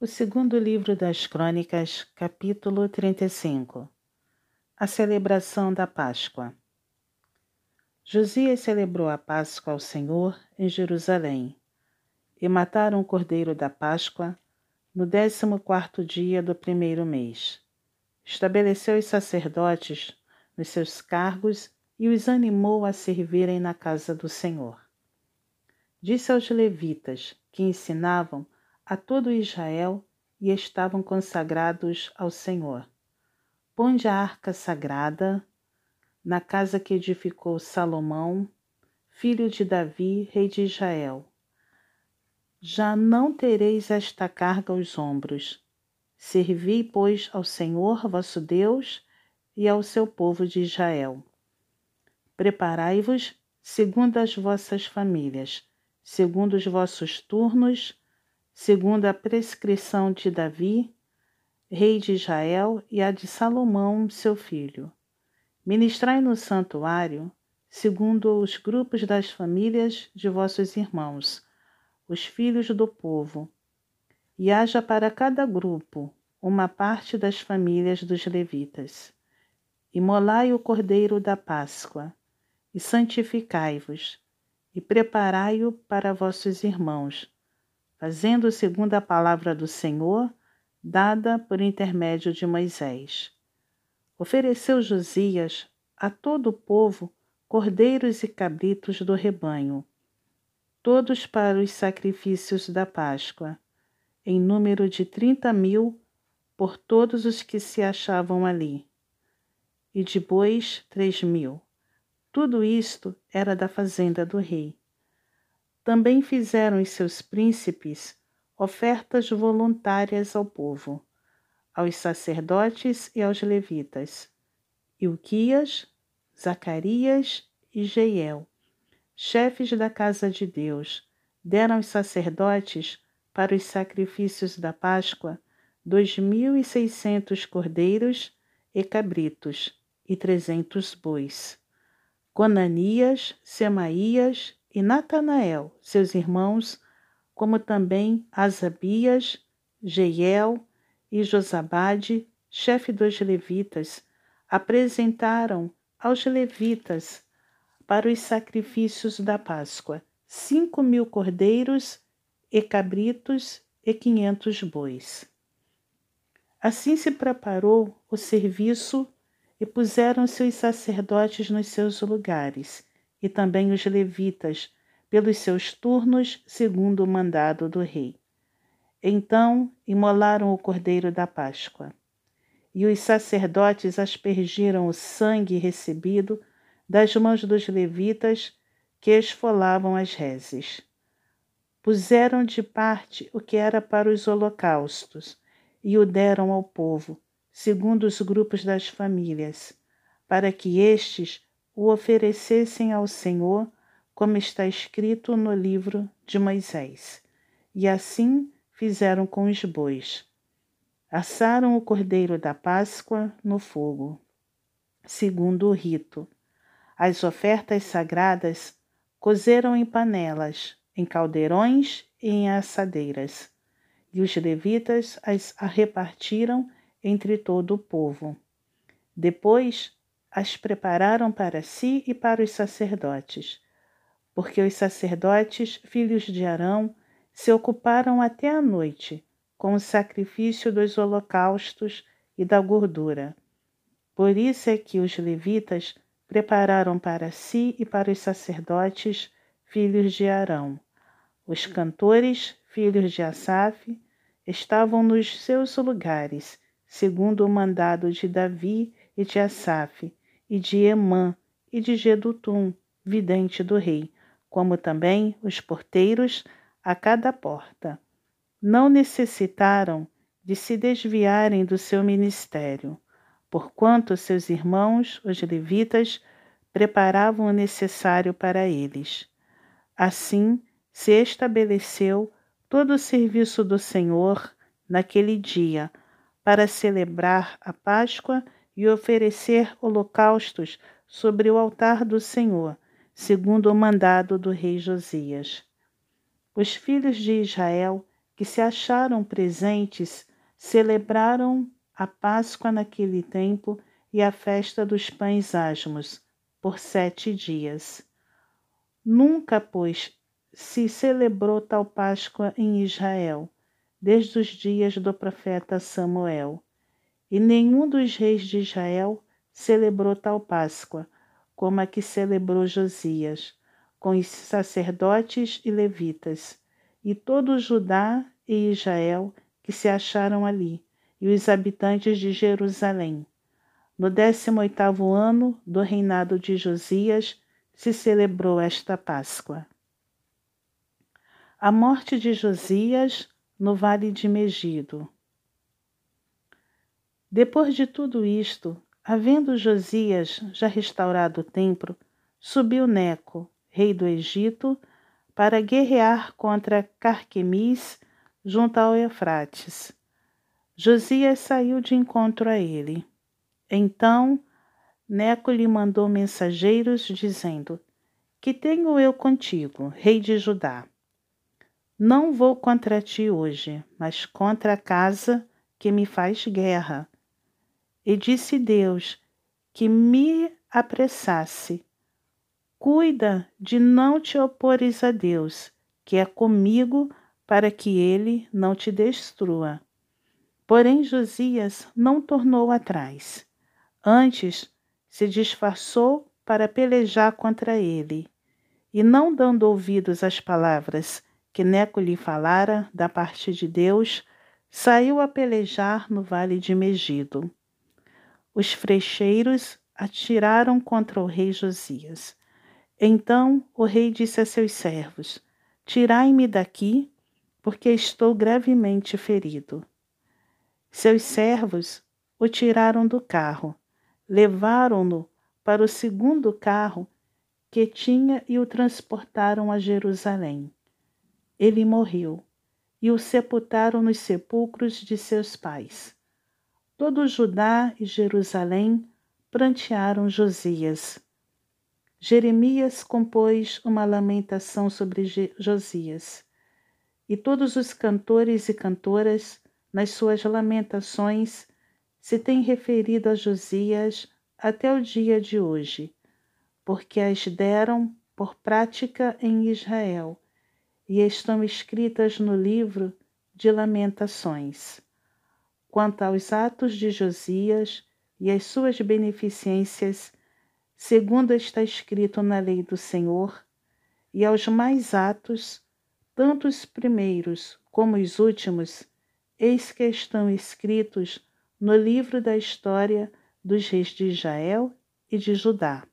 O segundo livro das Crônicas, capítulo 35 A celebração da Páscoa. Josias celebrou a Páscoa ao Senhor em Jerusalém e mataram o cordeiro da Páscoa no décimo quarto dia do primeiro mês. Estabeleceu os sacerdotes nos seus cargos e os animou a servirem na casa do Senhor. Disse aos levitas que ensinavam a todo Israel e estavam consagrados ao Senhor. Ponde a arca sagrada na casa que edificou Salomão, filho de Davi, rei de Israel. Já não tereis esta carga aos ombros. Servi, pois, ao Senhor vosso Deus e ao seu povo de Israel. Preparai-vos segundo as vossas famílias, segundo os vossos turnos, segundo a prescrição de Davi, rei de Israel, e a de Salomão, seu filho. Ministrai no santuário, segundo os grupos das famílias de vossos irmãos, os filhos do povo, e haja para cada grupo uma parte das famílias dos levitas. Imolai o cordeiro da Páscoa, e santificai-vos, e preparai-o para vossos irmãos, fazendo segundo a palavra do Senhor, dada por intermédio de Moisés. Ofereceu Josias a todo o povo cordeiros e cabritos do rebanho, todos para os sacrifícios da Páscoa, em número de trinta mil por todos os que se achavam ali, e de bois três mil. Tudo isto era da fazenda do rei. Também fizeram os seus príncipes ofertas voluntárias ao povo, aos sacerdotes e aos levitas, Ilquias, Zacarias e Jeiel, chefes da casa de Deus, deram aos sacerdotes para os sacrifícios da Páscoa dois mil e seiscentos cordeiros e cabritos e trezentos bois. Conanias, Semaías e Natanael, seus irmãos, como também Asabias, Jeiel e Josabade, chefe dos levitas, apresentaram aos levitas para os sacrifícios da Páscoa cinco mil cordeiros e cabritos e quinhentos bois. Assim se preparou o serviço e puseram seus sacerdotes nos seus lugares e também os levitas, pelos seus turnos, segundo o mandado do rei. Então imolaram o cordeiro da Páscoa. E os sacerdotes aspergiram o sangue recebido das mãos dos levitas que esfolavam as reses. Puseram de parte o que era para os holocaustos e o deram ao povo, segundo os grupos das famílias, para que estes o oferecessem ao Senhor, como está escrito no livro de Moisés. E assim fizeram com os bois. Assaram o cordeiro da Páscoa no fogo, segundo o rito. As ofertas sagradas cozeram em panelas, em caldeirões e em assadeiras, e os levitas as repartiram entre todo o povo. Depois as prepararam para si e para os sacerdotes, porque os sacerdotes, filhos de Arão, se ocuparam até a noite com o sacrifício dos holocaustos e da gordura. Por isso é que os levitas prepararam para si e para os sacerdotes, filhos de Arão. Os cantores, filhos de Asaf, estavam nos seus lugares, segundo o mandado de Davi e de Asaf, e de Emã e de Gedutum, vidente do rei, como também os porteiros a cada porta. Não necessitaram de se desviarem do seu ministério, porquanto seus irmãos, os levitas, preparavam o necessário para eles. Assim se estabeleceu todo o serviço do Senhor naquele dia, para celebrar a Páscoa e oferecer holocaustos sobre o altar do Senhor, segundo o mandado do rei Josias. Os filhos de Israel que se acharam presentes celebraram a Páscoa naquele tempo e a festa dos pães asmos por sete dias. Nunca, pois, se celebrou tal Páscoa em Israel, desde os dias do profeta Samuel. E nenhum dos reis de Israel celebrou tal Páscoa, como a que celebrou Josias, com os sacerdotes e levitas, e todo Judá e Israel que se acharam ali, e os habitantes de Jerusalém. No décimo oitavo ano do reinado de Josias se celebrou esta Páscoa. A morte de Josias no vale de Megido. Depois de tudo isto, havendo Josias já restaurado o templo, subiu Neco, rei do Egito, para guerrear contra Carquemis junto ao Eufrates. Josias saiu de encontro a ele. Então Neco lhe mandou mensageiros, dizendo: Que tenho eu contigo, rei de Judá? Não vou contra ti hoje, mas contra a casa que me faz guerra. E disse Deus que me apressasse. Cuida de não te opores a Deus, que é comigo, para que ele não te destrua. Porém, Josias não tornou atrás. Antes, se disfarçou para pelejar contra ele. E não dando ouvidos às palavras que Neco lhe falara da parte de Deus, saiu a pelejar no vale de Megido. Os frecheiros atiraram contra o rei Josias. Então o rei disse a seus servos: Tirai-me daqui, porque estou gravemente ferido. Seus servos o tiraram do carro, levaram-no para o segundo carro que tinha e o transportaram a Jerusalém ele morreu, e o sepultaram nos sepulcros de seus pais. Todo Judá e Jerusalém prantearam Josias. Jeremias compôs uma lamentação sobre Josias, e todos os cantores e cantoras, nas suas lamentações, se têm referido a Josias até o dia de hoje, porque as deram por prática em Israel e estão escritas no livro de Lamentações. Quanto aos atos de Josias e as suas beneficências, segundo está escrito na lei do Senhor, e aos mais atos, tanto os primeiros como os últimos, eis que estão escritos no livro da história dos reis de Israel e de Judá.